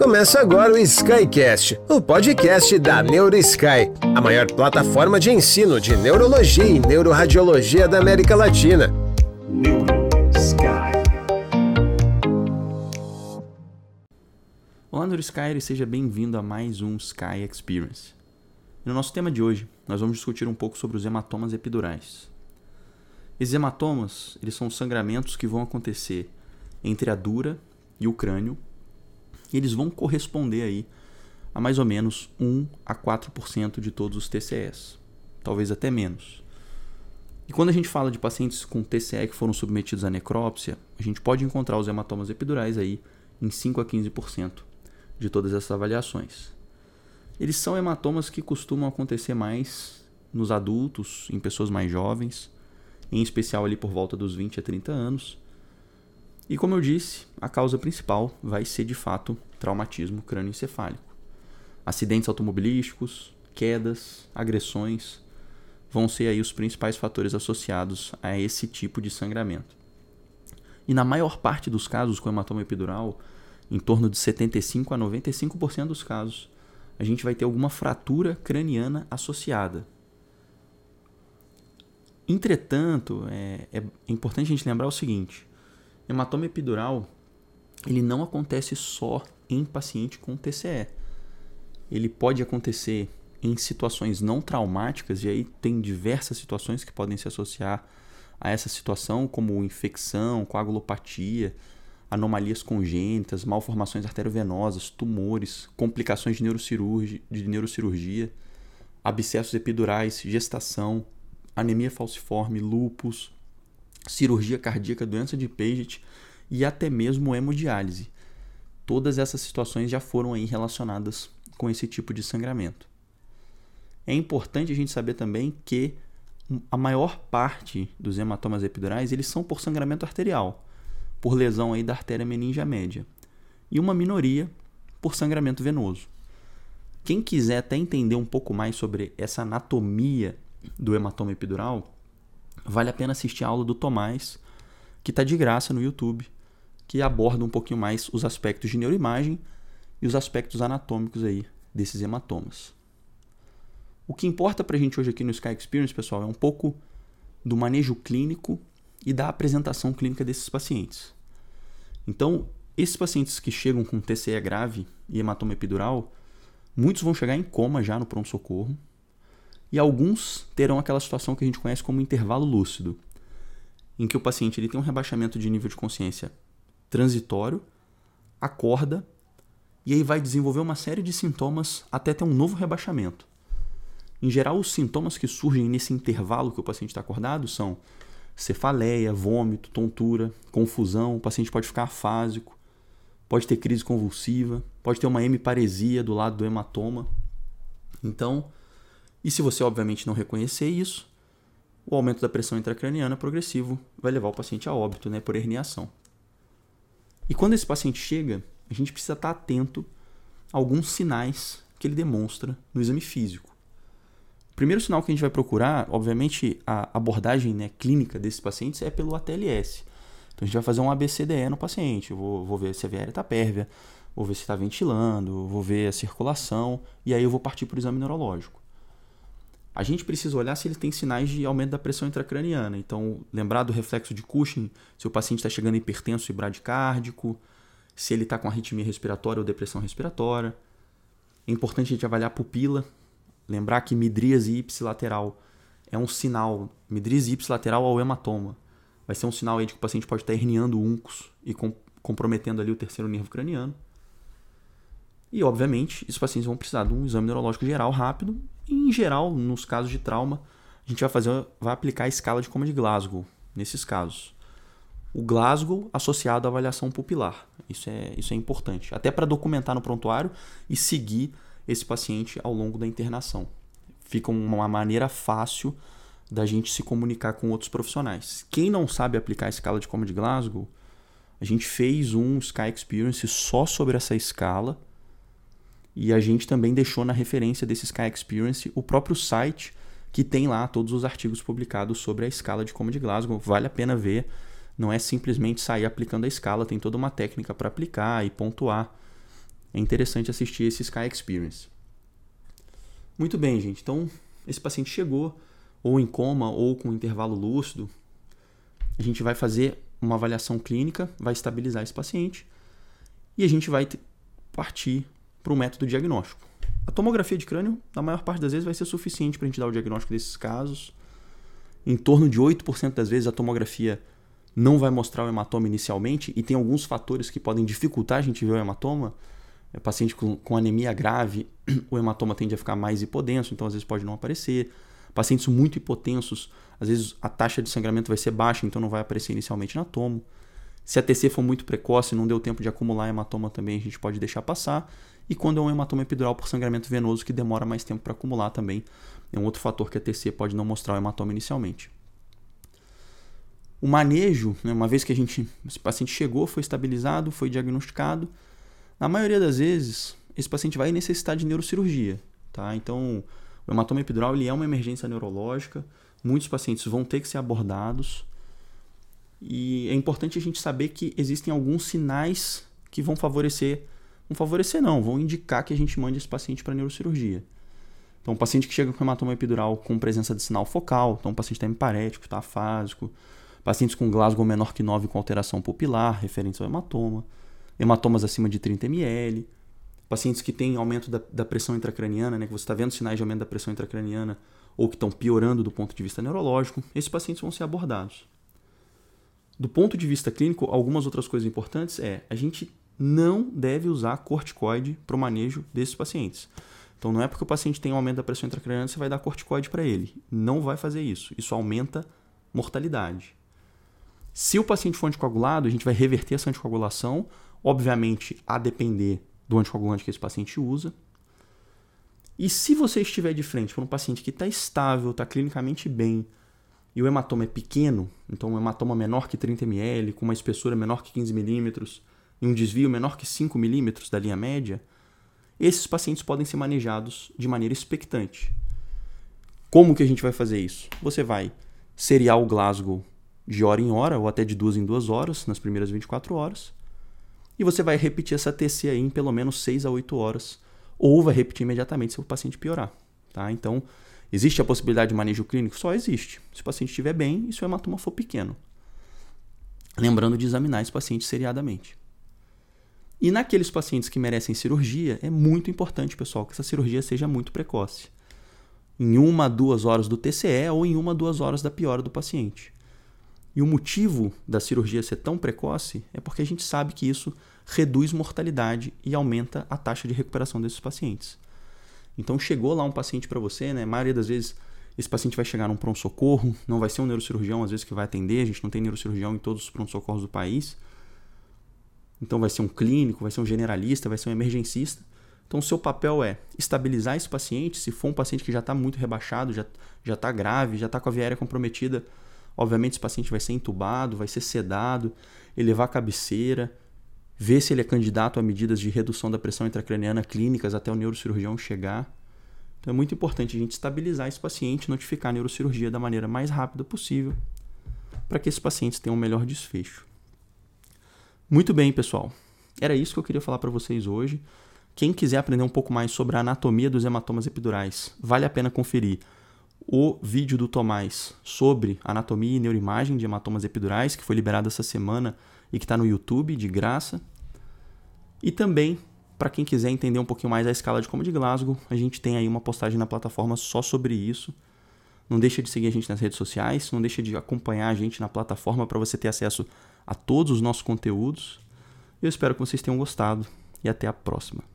Começa agora o Skycast, o podcast da NeuroSky, a maior plataforma de ensino de neurologia e neuroradiologia da América Latina. Olá, NeuroSky, e seja bem-vindo a mais um Sky Experience. No nosso tema de hoje, nós vamos discutir um pouco sobre os hematomas epidurais. Esses hematomas, eles são sangramentos que vão acontecer entre a dura e o crânio e eles vão corresponder aí a mais ou menos 1 a 4% de todos os TCEs, talvez até menos. E quando a gente fala de pacientes com TCE que foram submetidos à necrópsia, a gente pode encontrar os hematomas epidurais aí em 5 a 15% de todas essas avaliações. Eles são hematomas que costumam acontecer mais nos adultos, em pessoas mais jovens, em especial ali por volta dos 20 a 30 anos, e como eu disse, a causa principal vai ser de fato traumatismo crânioencefálico. Acidentes automobilísticos, quedas, agressões vão ser aí os principais fatores associados a esse tipo de sangramento. E na maior parte dos casos com hematoma epidural, em torno de 75 a 95% dos casos, a gente vai ter alguma fratura craniana associada. Entretanto, é, é importante a gente lembrar o seguinte: Hematoma epidural, ele não acontece só em paciente com TCE. Ele pode acontecer em situações não traumáticas, e aí tem diversas situações que podem se associar a essa situação, como infecção, coagulopatia, anomalias congênitas, malformações arteriovenosas, tumores, complicações de, neurocirurgia, de neurocirurgia, abscessos epidurais, gestação, anemia falciforme, lupus, cirurgia cardíaca, doença de Paget e até mesmo hemodiálise. Todas essas situações já foram aí relacionadas com esse tipo de sangramento. É importante a gente saber também que a maior parte dos hematomas epidurais eles são por sangramento arterial, por lesão aí da artéria meningea média, e uma minoria por sangramento venoso. Quem quiser até entender um pouco mais sobre essa anatomia do hematoma epidural, vale a pena assistir a aula do Tomás, que está de graça no YouTube, que aborda um pouquinho mais os aspectos de neuroimagem e os aspectos anatômicos aí desses hematomas. O que importa para a gente hoje aqui no Sky Experience, pessoal, é um pouco do manejo clínico e da apresentação clínica desses pacientes. Então, esses pacientes que chegam com TCE grave e hematoma epidural, muitos vão chegar em coma já no pronto-socorro, e alguns terão aquela situação que a gente conhece como intervalo lúcido, em que o paciente ele tem um rebaixamento de nível de consciência transitório, acorda e aí vai desenvolver uma série de sintomas até ter um novo rebaixamento. Em geral, os sintomas que surgem nesse intervalo que o paciente está acordado são cefaleia, vômito, tontura, confusão, o paciente pode ficar afásico, pode ter crise convulsiva, pode ter uma hemiparesia do lado do hematoma. Então, e se você, obviamente, não reconhecer isso, o aumento da pressão intracraniana progressivo vai levar o paciente a óbito né, por herniação. E quando esse paciente chega, a gente precisa estar atento a alguns sinais que ele demonstra no exame físico. O primeiro sinal que a gente vai procurar, obviamente, a abordagem né, clínica desses pacientes é pelo ATLS. Então a gente vai fazer um ABCDE no paciente. Eu vou, vou ver se a viária está pérvia, vou ver se está ventilando, vou ver a circulação, e aí eu vou partir para o exame neurológico a gente precisa olhar se ele tem sinais de aumento da pressão intracraniana. Então, lembrar do reflexo de Cushing, se o paciente está chegando hipertenso e bradicárdico, se ele está com arritmia respiratória ou depressão respiratória. É importante a gente avaliar a pupila, lembrar que midríase ipsilateral é um sinal, midríase ipsilateral ao hematoma. Vai ser um sinal aí de que o paciente pode estar herniando o uncus e com, comprometendo ali o terceiro nervo craniano. E, obviamente, esses pacientes vão precisar de um exame neurológico geral rápido e, em geral, nos casos de trauma, a gente vai fazer, vai aplicar a escala de coma de Glasgow nesses casos. O Glasgow associado à avaliação pupilar. Isso é, isso é importante. Até para documentar no prontuário e seguir esse paciente ao longo da internação. Fica uma maneira fácil da gente se comunicar com outros profissionais. Quem não sabe aplicar a escala de coma de Glasgow, a gente fez um Sky Experience só sobre essa escala e a gente também deixou na referência desse Sky Experience o próprio site que tem lá todos os artigos publicados sobre a escala de coma de Glasgow. Vale a pena ver. Não é simplesmente sair aplicando a escala, tem toda uma técnica para aplicar e pontuar. é interessante assistir esse Sky Experience. Muito bem, gente. Então, esse paciente chegou ou em coma ou com intervalo lúcido. A gente vai fazer uma avaliação clínica, vai estabilizar esse paciente e a gente vai partir para o método diagnóstico. A tomografia de crânio, na maior parte das vezes, vai ser suficiente para a gente dar o diagnóstico desses casos. Em torno de 8% das vezes, a tomografia não vai mostrar o hematoma inicialmente e tem alguns fatores que podem dificultar a gente ver o hematoma. É, paciente com, com anemia grave, o hematoma tende a ficar mais hipodenso, então às vezes pode não aparecer. Pacientes muito hipotensos, às vezes a taxa de sangramento vai ser baixa, então não vai aparecer inicialmente na tomo. Se a TC for muito precoce, não deu tempo de acumular hematoma também, a gente pode deixar passar. E quando é um hematoma epidural por sangramento venoso, que demora mais tempo para acumular também, é um outro fator que a TC pode não mostrar o hematoma inicialmente. O manejo, né, uma vez que a gente, esse paciente chegou, foi estabilizado, foi diagnosticado, na maioria das vezes, esse paciente vai necessitar de neurocirurgia. Tá? Então, o hematoma epidural ele é uma emergência neurológica, muitos pacientes vão ter que ser abordados. E é importante a gente saber que existem alguns sinais que vão favorecer, vão favorecer não, vão indicar que a gente mande esse paciente para neurocirurgia. Então, um paciente que chega com hematoma epidural com presença de sinal focal, então o paciente está hemparético, está afásico, pacientes com Glasgow menor que 9 com alteração pupilar, referente ao hematoma, hematomas acima de 30 ml, pacientes que têm aumento da, da pressão intracraniana, né, que você está vendo sinais de aumento da pressão intracraniana ou que estão piorando do ponto de vista neurológico, esses pacientes vão ser abordados. Do ponto de vista clínico, algumas outras coisas importantes é a gente não deve usar corticoide para o manejo desses pacientes. Então não é porque o paciente tem um aumento da pressão intracraniana que você vai dar corticoide para ele. Não vai fazer isso. Isso aumenta mortalidade. Se o paciente for anticoagulado, a gente vai reverter essa anticoagulação, obviamente a depender do anticoagulante que esse paciente usa. E se você estiver de frente para um paciente que está estável, está clinicamente bem, e o hematoma é pequeno, então um hematoma menor que 30 ml, com uma espessura menor que 15 milímetros e um desvio menor que 5 milímetros da linha média, esses pacientes podem ser manejados de maneira expectante. Como que a gente vai fazer isso? Você vai seriar o Glasgow de hora em hora, ou até de duas em duas horas, nas primeiras 24 horas. E você vai repetir essa TC aí em pelo menos 6 a 8 horas, ou vai repetir imediatamente se o paciente piorar. Tá? Então, existe a possibilidade de manejo clínico? Só existe. Se o paciente estiver bem e se o hematoma for pequeno. Lembrando de examinar esse paciente seriadamente. E naqueles pacientes que merecem cirurgia, é muito importante, pessoal, que essa cirurgia seja muito precoce. Em uma a duas horas do TCE ou em uma a duas horas da piora do paciente. E o motivo da cirurgia ser tão precoce é porque a gente sabe que isso reduz mortalidade e aumenta a taxa de recuperação desses pacientes. Então chegou lá um paciente para você, né? A maioria das vezes esse paciente vai chegar num pronto-socorro, não vai ser um neurocirurgião às vezes que vai atender, a gente não tem neurocirurgião em todos os pronto-socorros do país. Então vai ser um clínico, vai ser um generalista, vai ser um emergencista. Então o seu papel é estabilizar esse paciente, se for um paciente que já está muito rebaixado, já está grave, já está com a via aérea comprometida, Obviamente, esse paciente vai ser entubado, vai ser sedado, elevar a cabeceira, ver se ele é candidato a medidas de redução da pressão intracraniana clínicas até o neurocirurgião chegar. Então é muito importante a gente estabilizar esse paciente, notificar a neurocirurgia da maneira mais rápida possível, para que esses pacientes tenham um melhor desfecho. Muito bem, pessoal. Era isso que eu queria falar para vocês hoje. Quem quiser aprender um pouco mais sobre a anatomia dos hematomas epidurais, vale a pena conferir o vídeo do Tomás sobre anatomia e neuroimagem de hematomas epidurais, que foi liberado essa semana e que está no YouTube de graça. E também, para quem quiser entender um pouquinho mais a escala de coma de Glasgow, a gente tem aí uma postagem na plataforma só sobre isso. Não deixa de seguir a gente nas redes sociais, não deixa de acompanhar a gente na plataforma para você ter acesso a todos os nossos conteúdos. Eu espero que vocês tenham gostado e até a próxima.